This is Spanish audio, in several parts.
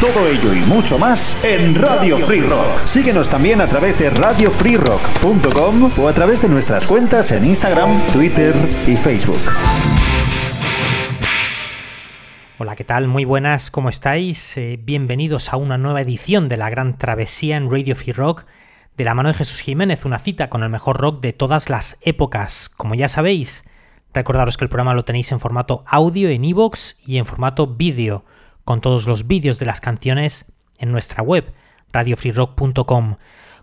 Todo ello y mucho más en Radio Free Rock. Síguenos también a través de radiofreerock.com o a través de nuestras cuentas en Instagram, Twitter y Facebook. Hola, ¿qué tal? Muy buenas, ¿cómo estáis? Eh, bienvenidos a una nueva edición de la Gran Travesía en Radio Free Rock de la mano de Jesús Jiménez, una cita con el mejor rock de todas las épocas. Como ya sabéis, recordaros que el programa lo tenéis en formato audio en iVoox y en formato vídeo, con todos los vídeos de las canciones en nuestra web, radiofreerock.com.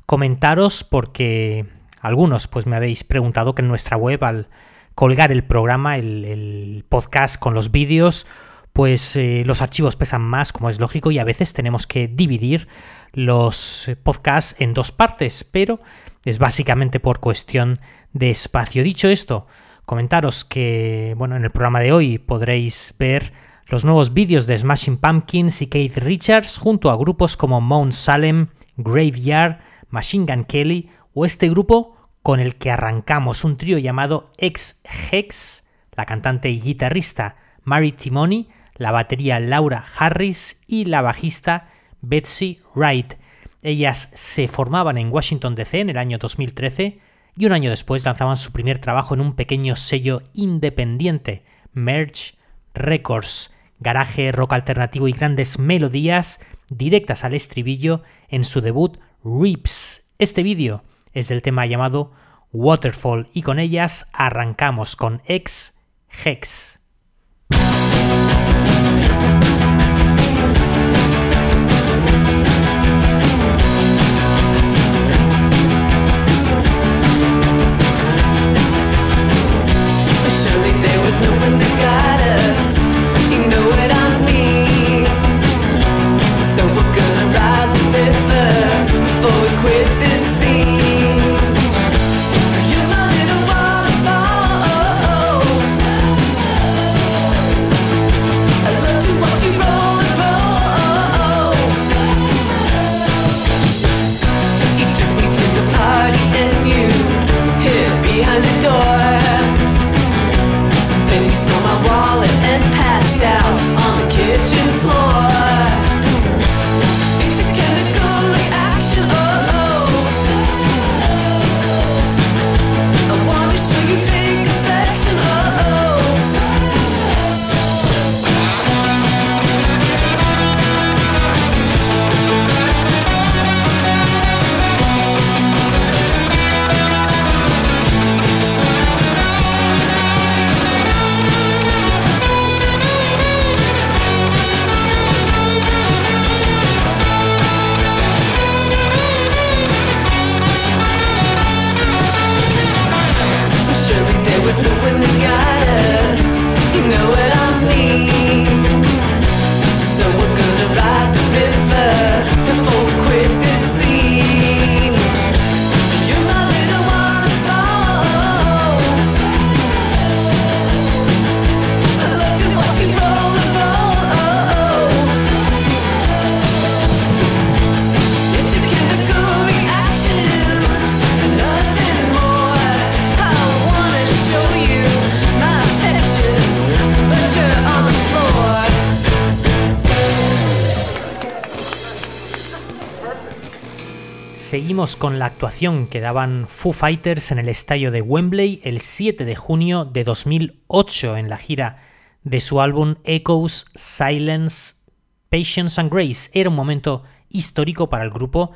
Comentaros porque algunos pues me habéis preguntado que en nuestra web al colgar el programa, el, podcast con los vídeos, pues eh, los archivos pesan más, como es lógico, y a veces tenemos que dividir los podcasts en dos partes, pero es básicamente por cuestión de espacio. Dicho esto, comentaros que, bueno, en el programa de hoy podréis ver los nuevos vídeos de Smashing Pumpkins y Keith Richards junto a grupos como Mount Salem, Graveyard, Machine Gun Kelly o este grupo con el que arrancamos un trío llamado Ex Hex, la cantante y guitarrista Mary Timony, la batería Laura Harris y la bajista Betsy Wright. Ellas se formaban en Washington DC en el año 2013 y un año después lanzaban su primer trabajo en un pequeño sello independiente, Merge Records, garaje, rock alternativo y grandes melodías directas al estribillo en su debut Rips. Este vídeo es del tema llamado Waterfall y con ellas arrancamos con Ex Hex. Con la actuación que daban Foo Fighters en el estadio de Wembley el 7 de junio de 2008 en la gira de su álbum Echoes, Silence, Patience and Grace. Era un momento histórico para el grupo,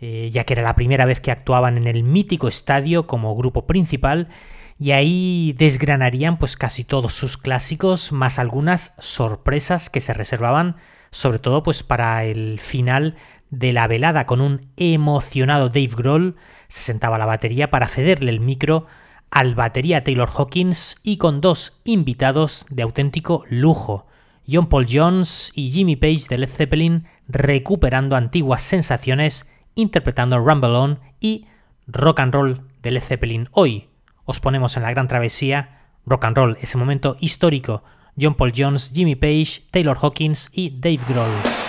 eh, ya que era la primera vez que actuaban en el mítico estadio como grupo principal y ahí desgranarían pues casi todos sus clásicos, más algunas sorpresas que se reservaban sobre todo pues para el final de la velada con un emocionado Dave Grohl, se sentaba a la batería para cederle el micro al batería Taylor Hawkins y con dos invitados de auténtico lujo, John Paul Jones y Jimmy Page de Led Zeppelin recuperando antiguas sensaciones interpretando Rumble On y Rock and Roll de Led Zeppelin hoy os ponemos en la gran travesía rock and roll, ese momento histórico. John Paul Jones, Jimmy Page, Taylor Hawkins y Dave Grohl.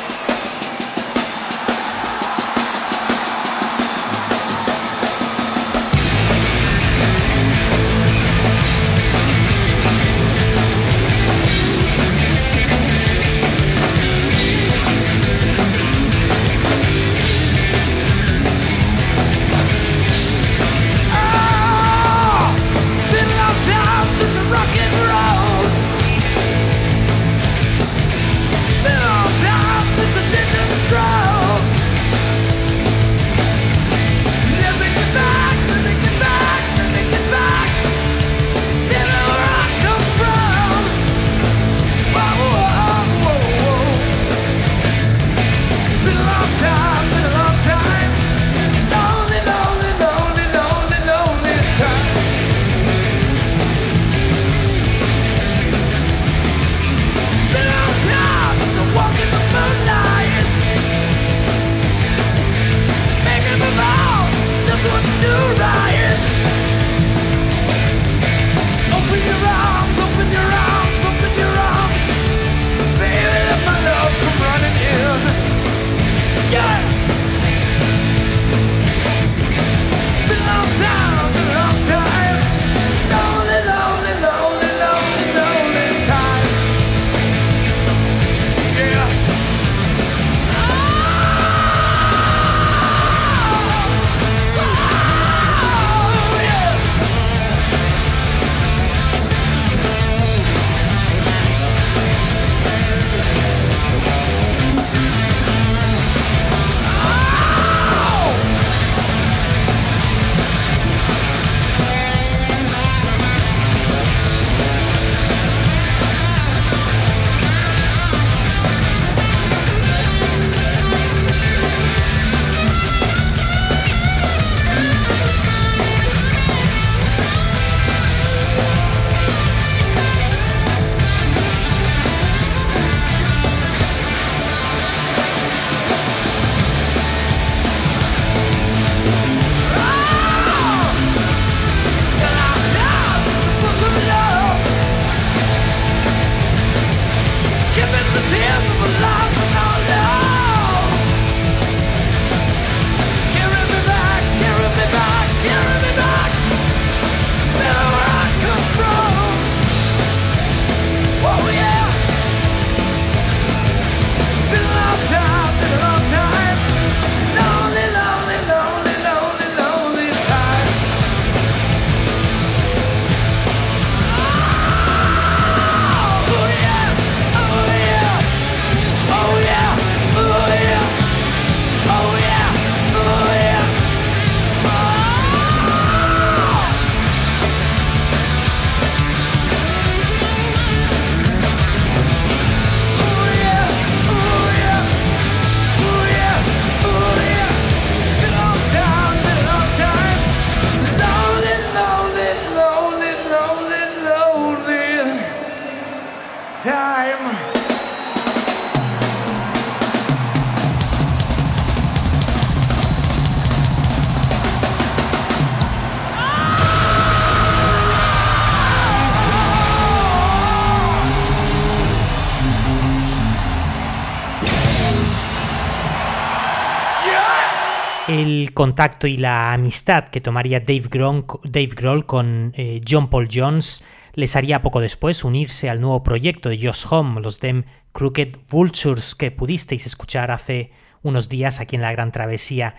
Contacto y la amistad que tomaría Dave Grohl, con eh, John Paul Jones les haría poco después unirse al nuevo proyecto de Josh Home, los Dem Crooked Vultures, que pudisteis escuchar hace unos días aquí en la Gran Travesía.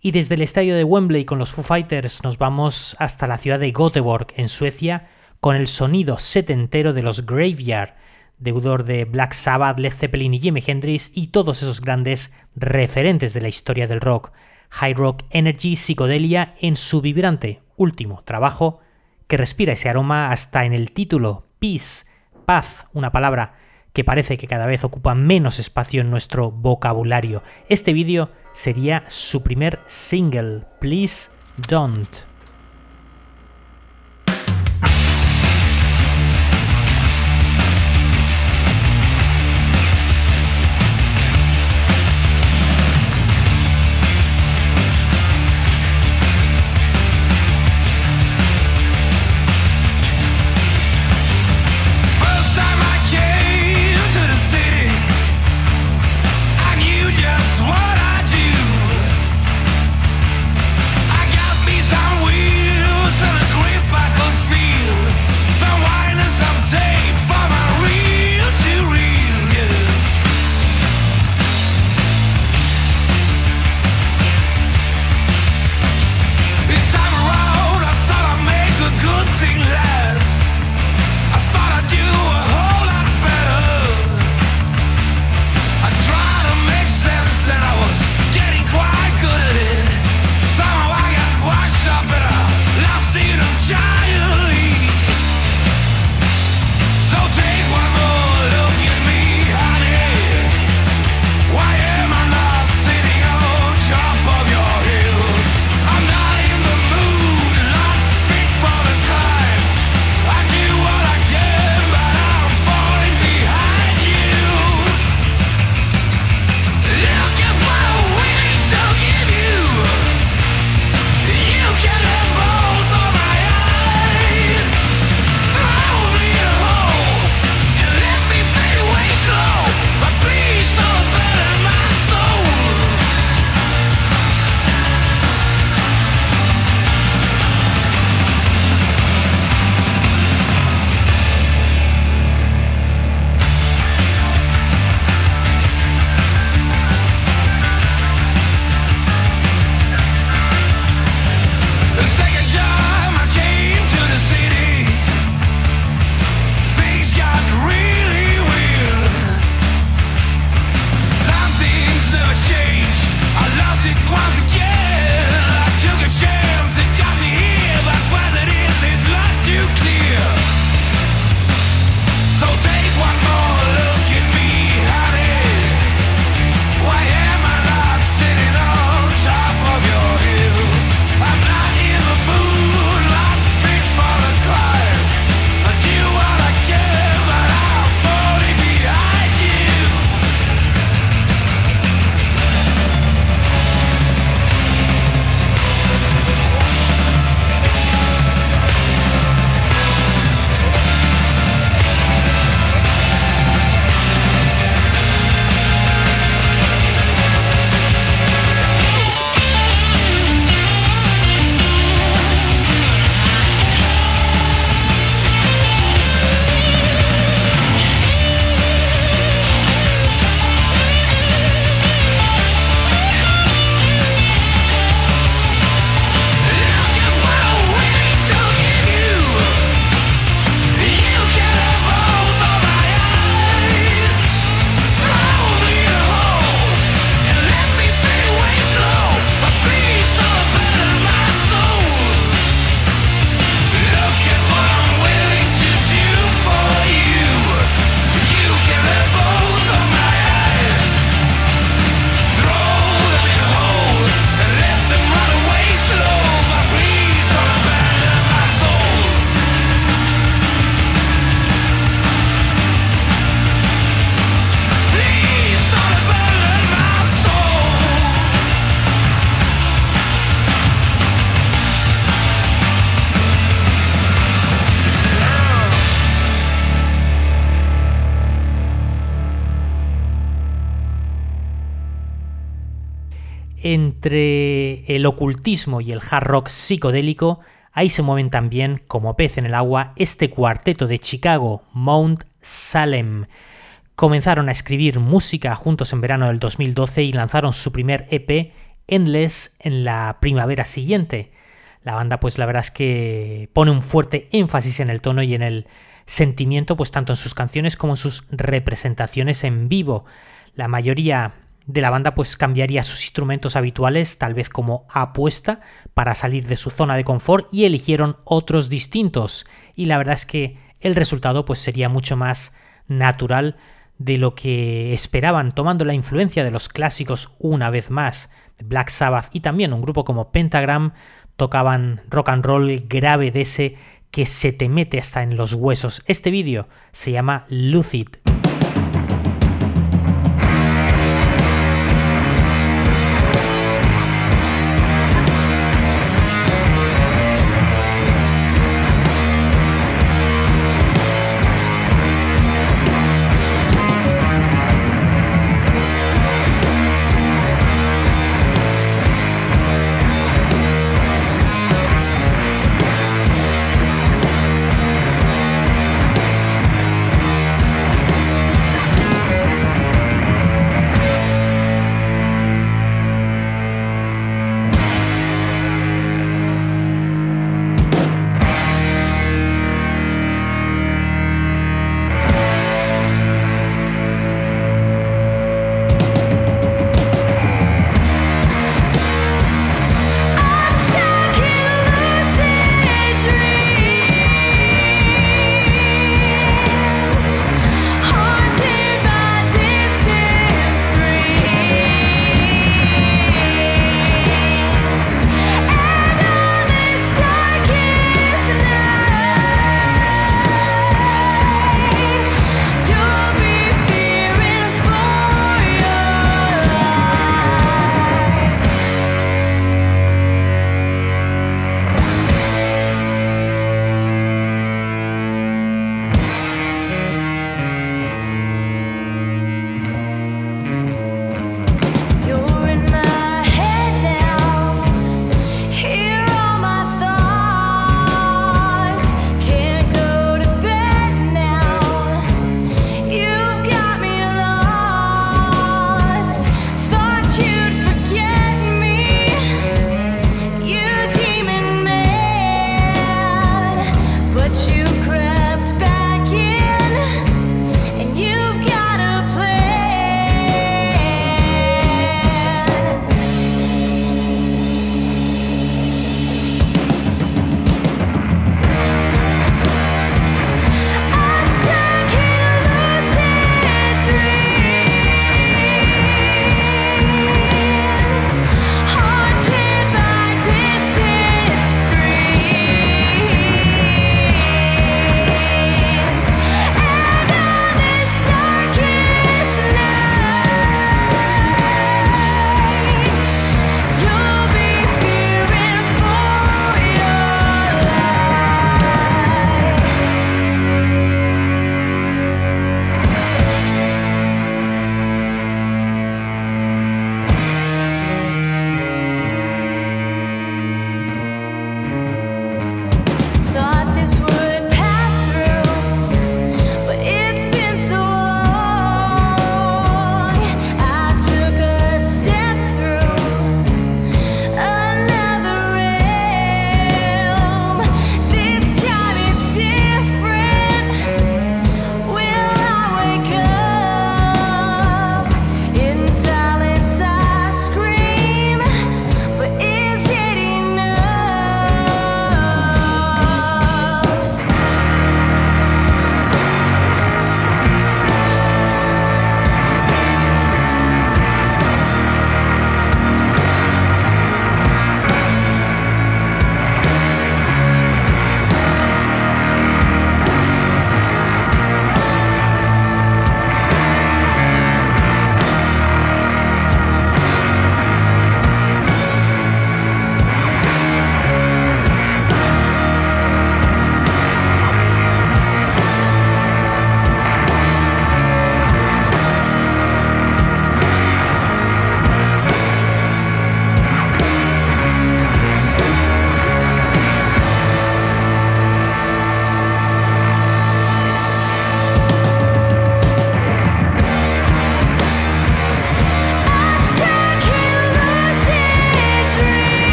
Y desde el estadio de Wembley con los Foo Fighters nos vamos hasta la ciudad de Göteborg, en Suecia, con el sonido setentero de los Graveyard, deudor de Black Sabbath, Led Zeppelin y Jimi Hendrix y todos esos grandes referentes de la historia del rock. High Rock Energy Psicodelia en su vibrante último trabajo que respira ese aroma hasta en el título Peace, paz, una palabra que parece que cada vez ocupa menos espacio en nuestro vocabulario. Este vídeo sería su primer single, Please Don't. Entre el ocultismo y el hard rock psicodélico, ahí se mueven también, como pez en el agua, este cuarteto de Chicago, Mount Salem. Comenzaron a escribir música juntos en verano del 2012 y lanzaron su primer EP, Endless, en la primavera siguiente. La banda, pues la verdad es que pone un fuerte énfasis en el tono y en el sentimiento, pues tanto en sus canciones como en sus representaciones en vivo. La mayoría de la banda pues cambiaría sus instrumentos habituales, tal vez como apuesta, para salir de su zona de confort y eligieron otros distintos. Y la verdad es que el resultado pues sería mucho más natural de lo que esperaban, tomando la influencia de los clásicos una vez más, Black Sabbath y también un grupo como Pentagram, tocaban rock and roll grave de ese que se te mete hasta en los huesos. Este vídeo se llama Lucid.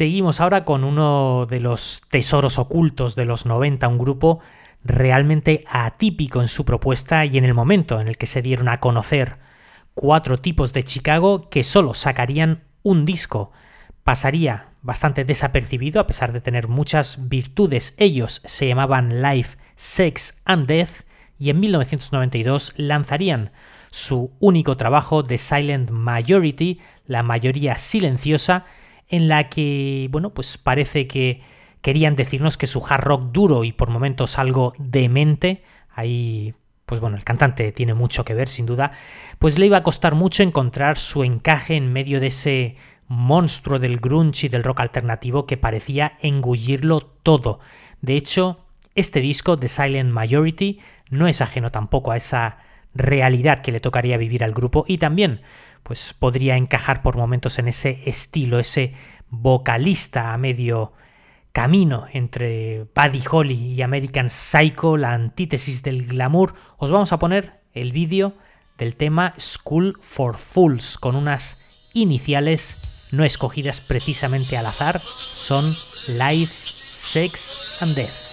Seguimos ahora con uno de los tesoros ocultos de los 90, un grupo realmente atípico en su propuesta y en el momento en el que se dieron a conocer cuatro tipos de Chicago que solo sacarían un disco. Pasaría bastante desapercibido a pesar de tener muchas virtudes. Ellos se llamaban Life, Sex and Death y en 1992 lanzarían su único trabajo The Silent Majority, la mayoría silenciosa, en la que, bueno, pues parece que querían decirnos que su hard rock duro y por momentos algo demente, ahí pues bueno, el cantante tiene mucho que ver sin duda, pues le iba a costar mucho encontrar su encaje en medio de ese monstruo del grunge y del rock alternativo que parecía engullirlo todo. De hecho, este disco, The Silent Majority, no es ajeno tampoco a esa realidad que le tocaría vivir al grupo y también pues podría encajar por momentos en ese estilo, ese vocalista a medio camino entre Buddy Holly y American Psycho, la antítesis del glamour, os vamos a poner el vídeo del tema School for Fools con unas iniciales no escogidas precisamente al azar, son Life, Sex and Death.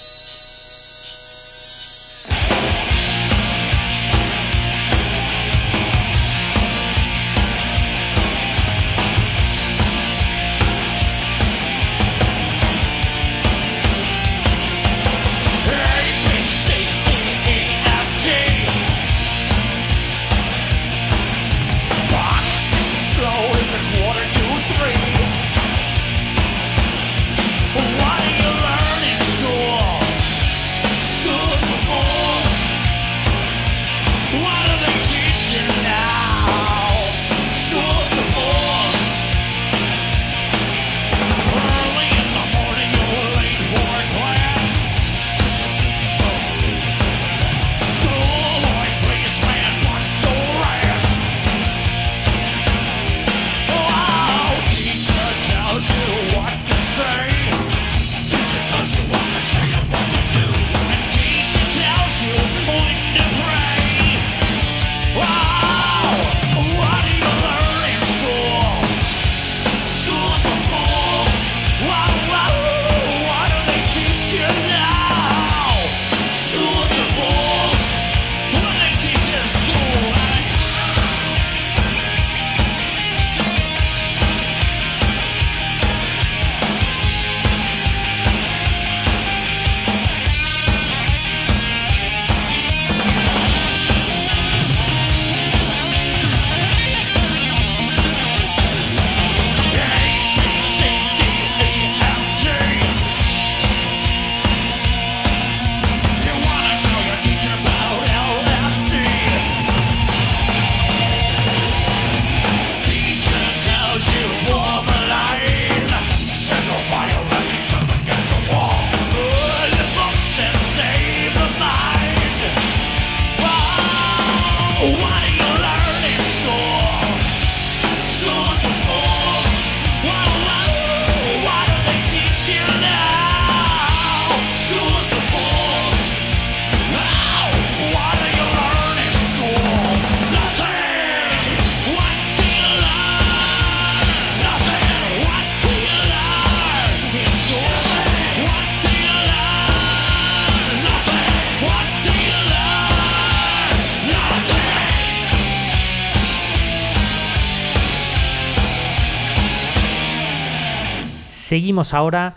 Seguimos ahora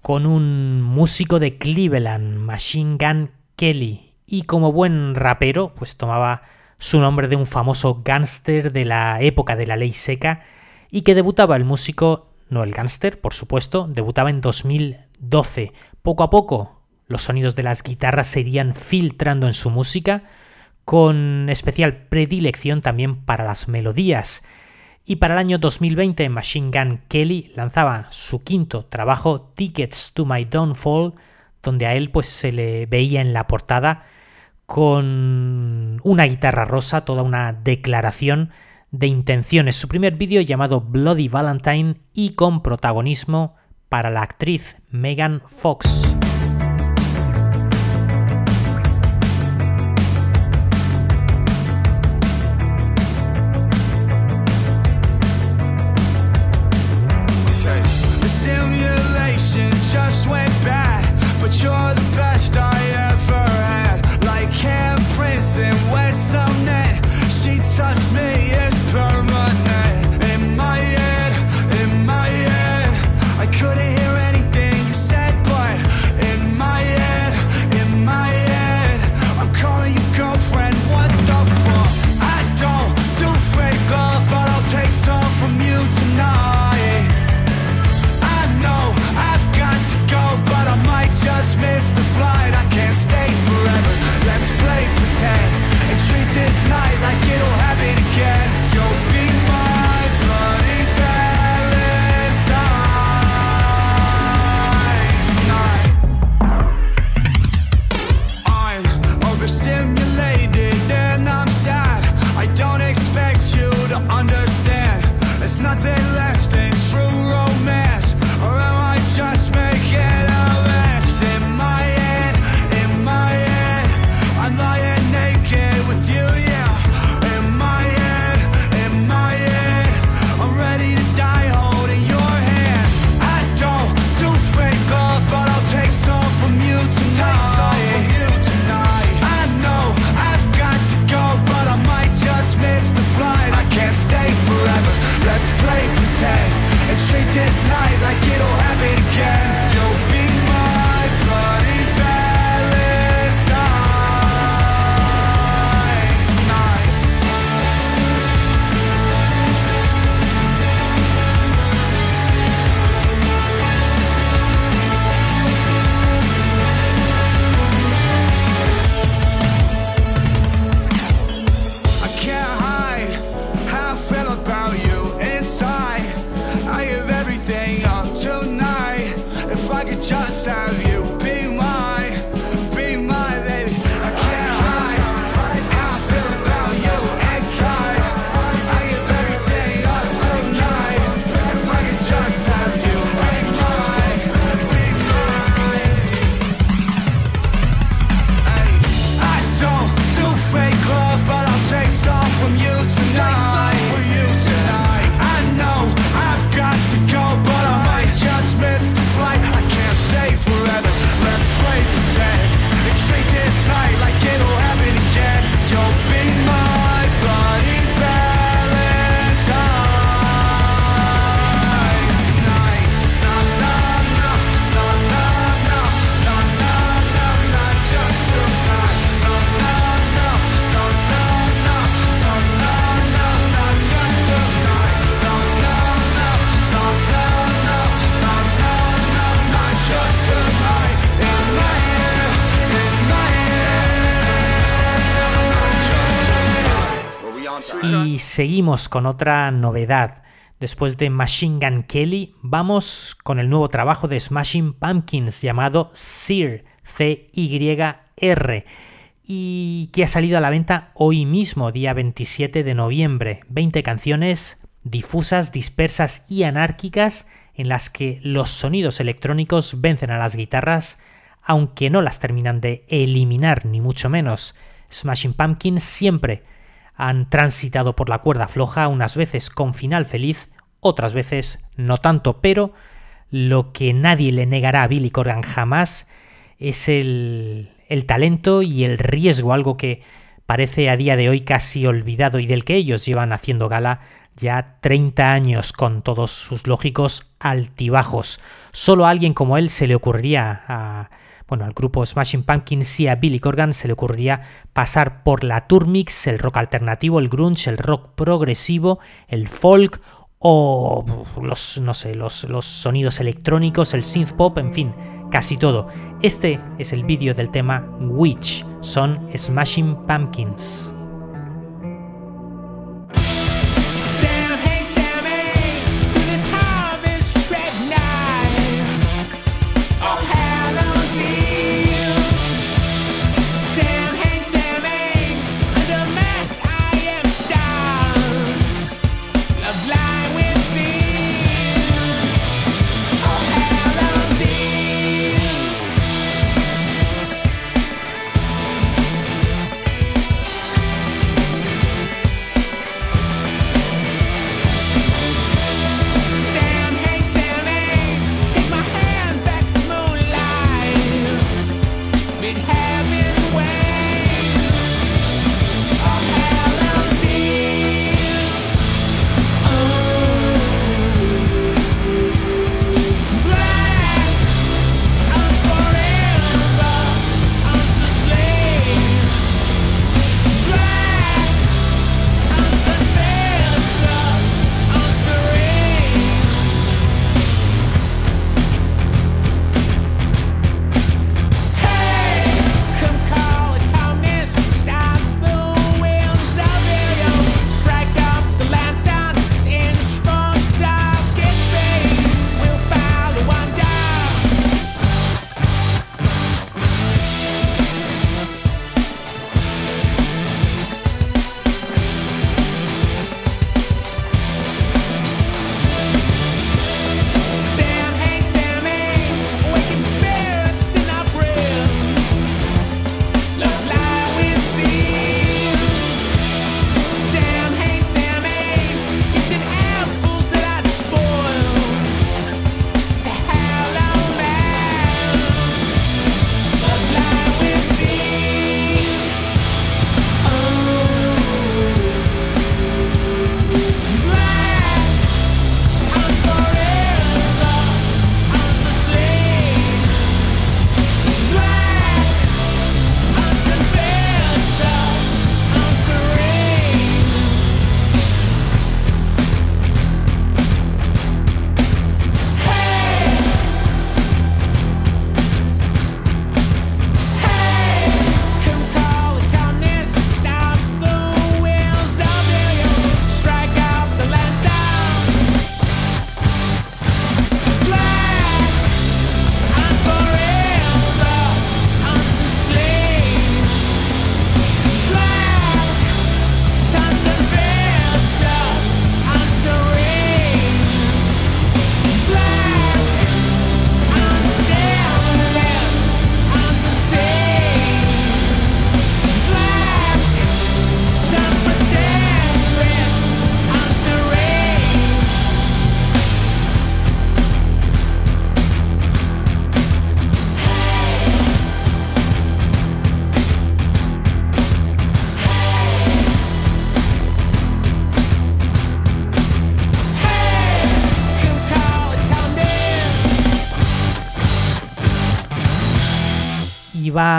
con un músico de Cleveland, Machine Gun Kelly, y como buen rapero, pues tomaba su nombre de un famoso gángster de la época de la ley seca y que debutaba el músico, no el gángster, por supuesto, debutaba en 2012. Poco a poco los sonidos de las guitarras se irían filtrando en su música, con especial predilección también para las melodías y para el año 2020 Machine Gun Kelly lanzaba su quinto trabajo Tickets to My Downfall, donde a él pues se le veía en la portada con una guitarra rosa, toda una declaración de intenciones. Su primer vídeo llamado Bloody Valentine y con protagonismo para la actriz Megan Fox. Seguimos con otra novedad. Después de Machine Gun Kelly, vamos con el nuevo trabajo de Smashing Pumpkins llamado Sear, C-Y-R, y que ha salido a la venta hoy mismo, día 27 de noviembre. 20 canciones difusas, dispersas y anárquicas en las que los sonidos electrónicos vencen a las guitarras, aunque no las terminan de eliminar, ni mucho menos. Smashing Pumpkins siempre han transitado por la cuerda floja, unas veces con final feliz, otras veces no tanto, pero lo que nadie le negará a Billy Corgan jamás es el, el talento y el riesgo, algo que parece a día de hoy casi olvidado y del que ellos llevan haciendo gala ya 30 años con todos sus lógicos altibajos. Solo a alguien como él se le ocurriría a bueno, al grupo Smashing Pumpkins y a Billy Corgan se le ocurriría pasar por la Turmix, el rock alternativo, el grunge, el rock progresivo, el folk o los, no sé, los, los sonidos electrónicos, el synth pop, en fin, casi todo. Este es el vídeo del tema Witch, son Smashing Pumpkins.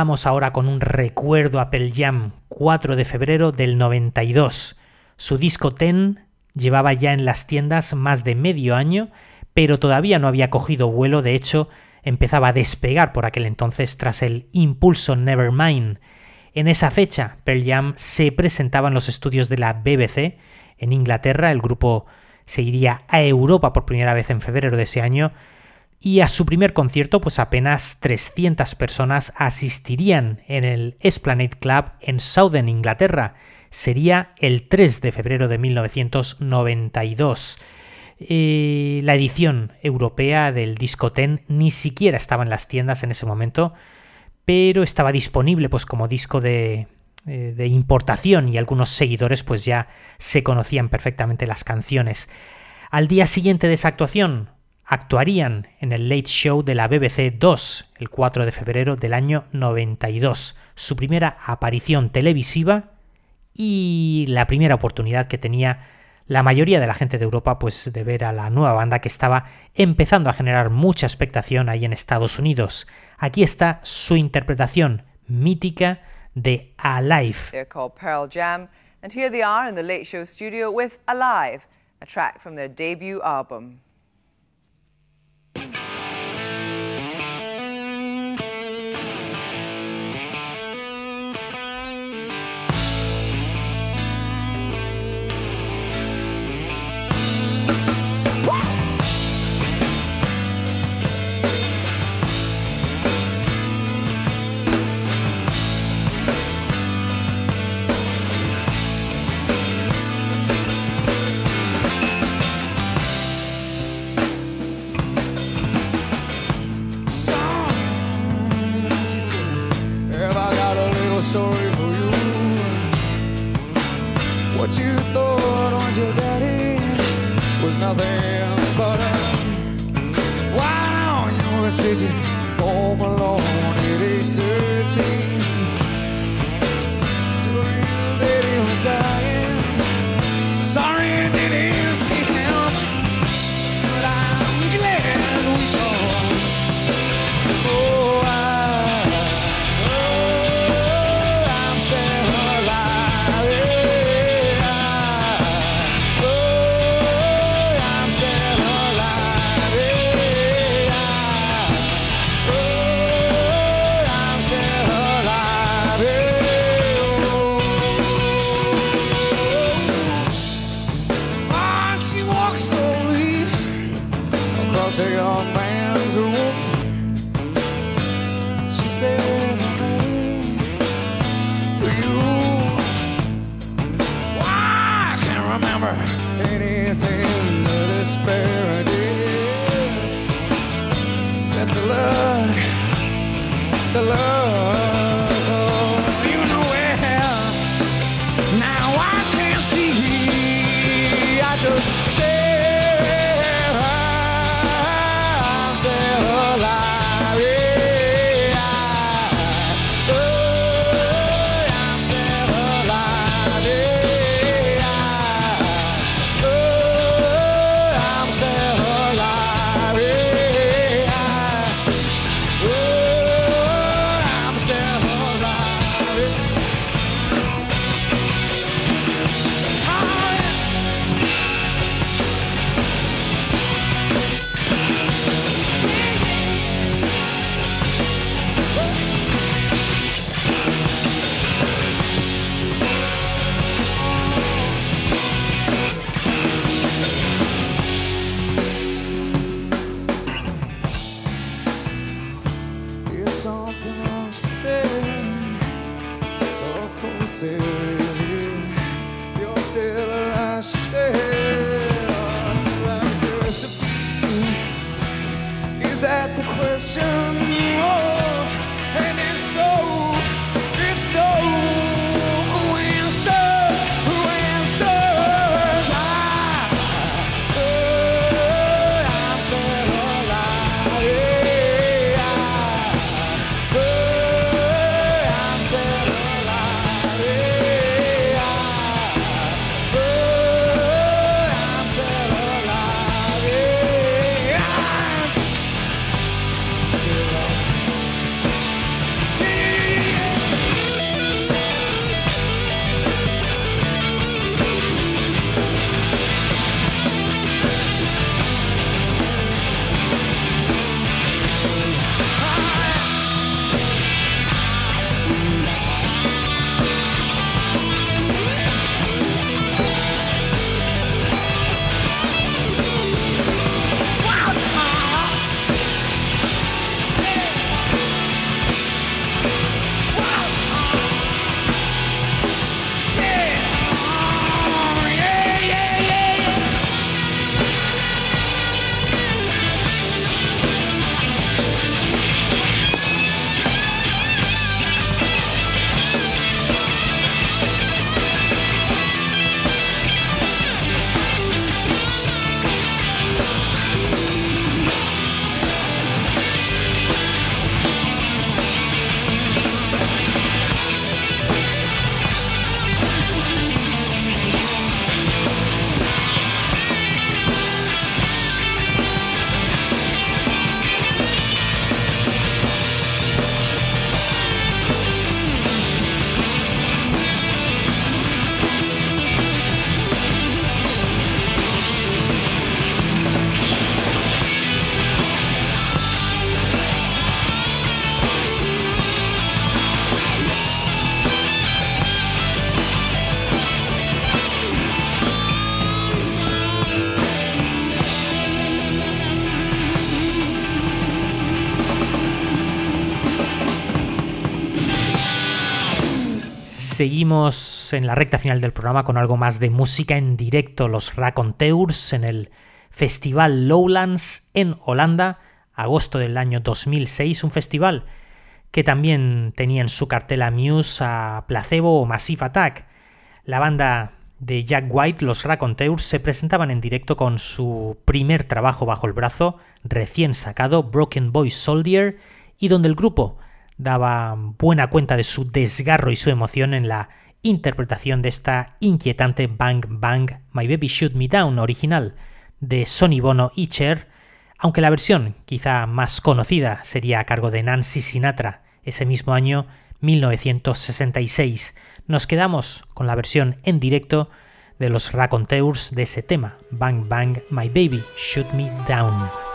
Vamos ahora con un recuerdo a Pearl Jam, 4 de febrero del 92. Su disco Ten llevaba ya en las tiendas más de medio año, pero todavía no había cogido vuelo, de hecho, empezaba a despegar por aquel entonces tras el impulso Nevermind. En esa fecha, Pearl Jam se presentaba en los estudios de la BBC en Inglaterra, el grupo se iría a Europa por primera vez en febrero de ese año, y a su primer concierto pues apenas 300 personas asistirían en el Esplanade Club en Southern Inglaterra. Sería el 3 de febrero de 1992. Eh, la edición europea del disco Ten ni siquiera estaba en las tiendas en ese momento, pero estaba disponible pues como disco de, eh, de importación y algunos seguidores pues ya se conocían perfectamente las canciones. Al día siguiente de esa actuación, actuarían en el Late Show de la BBC 2 el 4 de febrero del año 92, su primera aparición televisiva y la primera oportunidad que tenía la mayoría de la gente de Europa pues de ver a la nueva banda que estaba empezando a generar mucha expectación ahí en Estados Unidos. Aquí está su interpretación mítica de Alive. They're called Pearl Jam and here they are in the Late Show studio with Alive, a track from their debut album. Seguimos en la recta final del programa con algo más de música en directo, los Raconteurs en el Festival Lowlands en Holanda, agosto del año 2006, un festival que también tenía en su cartela Muse a Placebo o Massive Attack. La banda de Jack White, los Raconteurs, se presentaban en directo con su primer trabajo bajo el brazo, recién sacado, Broken Boy Soldier, y donde el grupo daba buena cuenta de su desgarro y su emoción en la interpretación de esta inquietante Bang Bang My Baby Shoot Me Down original de Sonny Bono y Cher, aunque la versión quizá más conocida sería a cargo de Nancy Sinatra ese mismo año 1966. Nos quedamos con la versión en directo de los Raconteurs de ese tema, Bang Bang My Baby Shoot Me Down.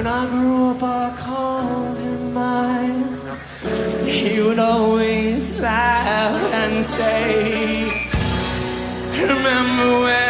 When I grew up, I called him mine. He would always laugh and say, Remember when.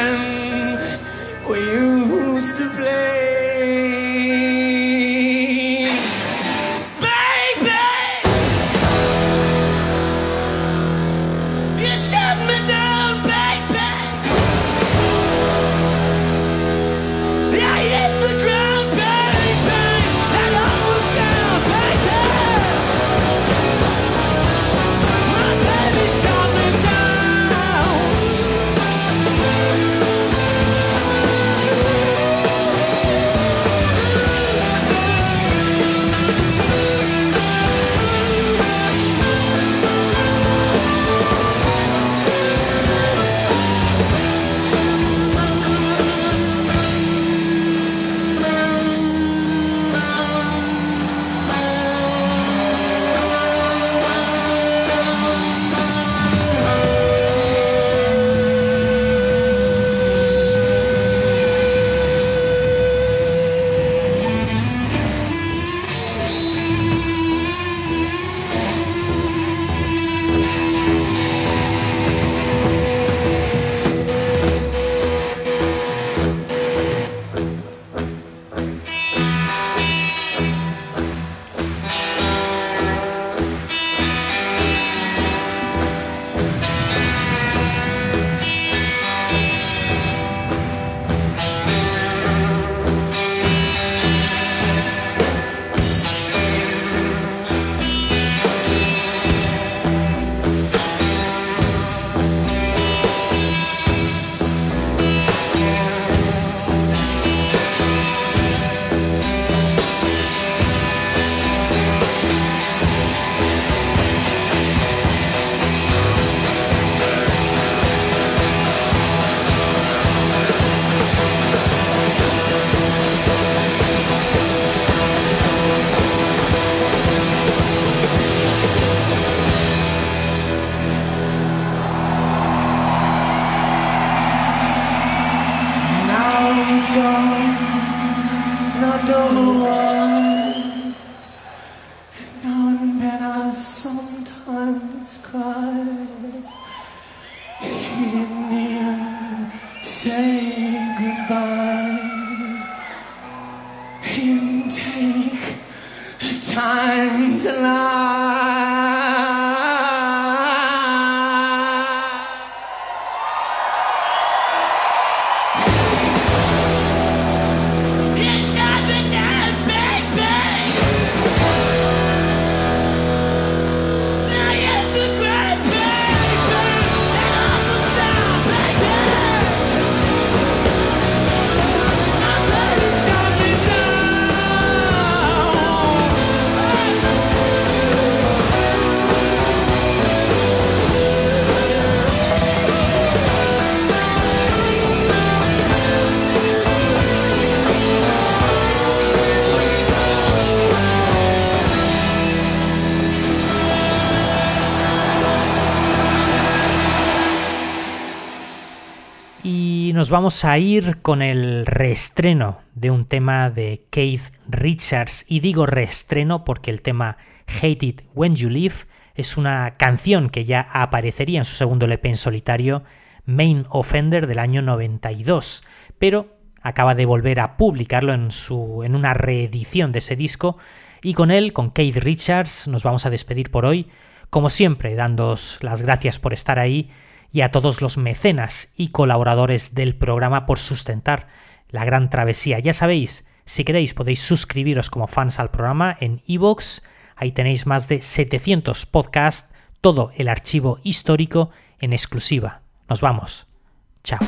Vamos a ir con el reestreno de un tema de Keith Richards. Y digo reestreno porque el tema Hate It When You Leave es una canción que ya aparecería en su segundo LP en solitario, Main Offender del año 92, pero acaba de volver a publicarlo en, su, en una reedición de ese disco. Y con él, con Keith Richards, nos vamos a despedir por hoy. Como siempre, dándos las gracias por estar ahí y a todos los mecenas y colaboradores del programa por sustentar la gran travesía. Ya sabéis, si queréis podéis suscribiros como fans al programa en iVoox, ahí tenéis más de 700 podcasts, todo el archivo histórico en exclusiva. Nos vamos. Chao.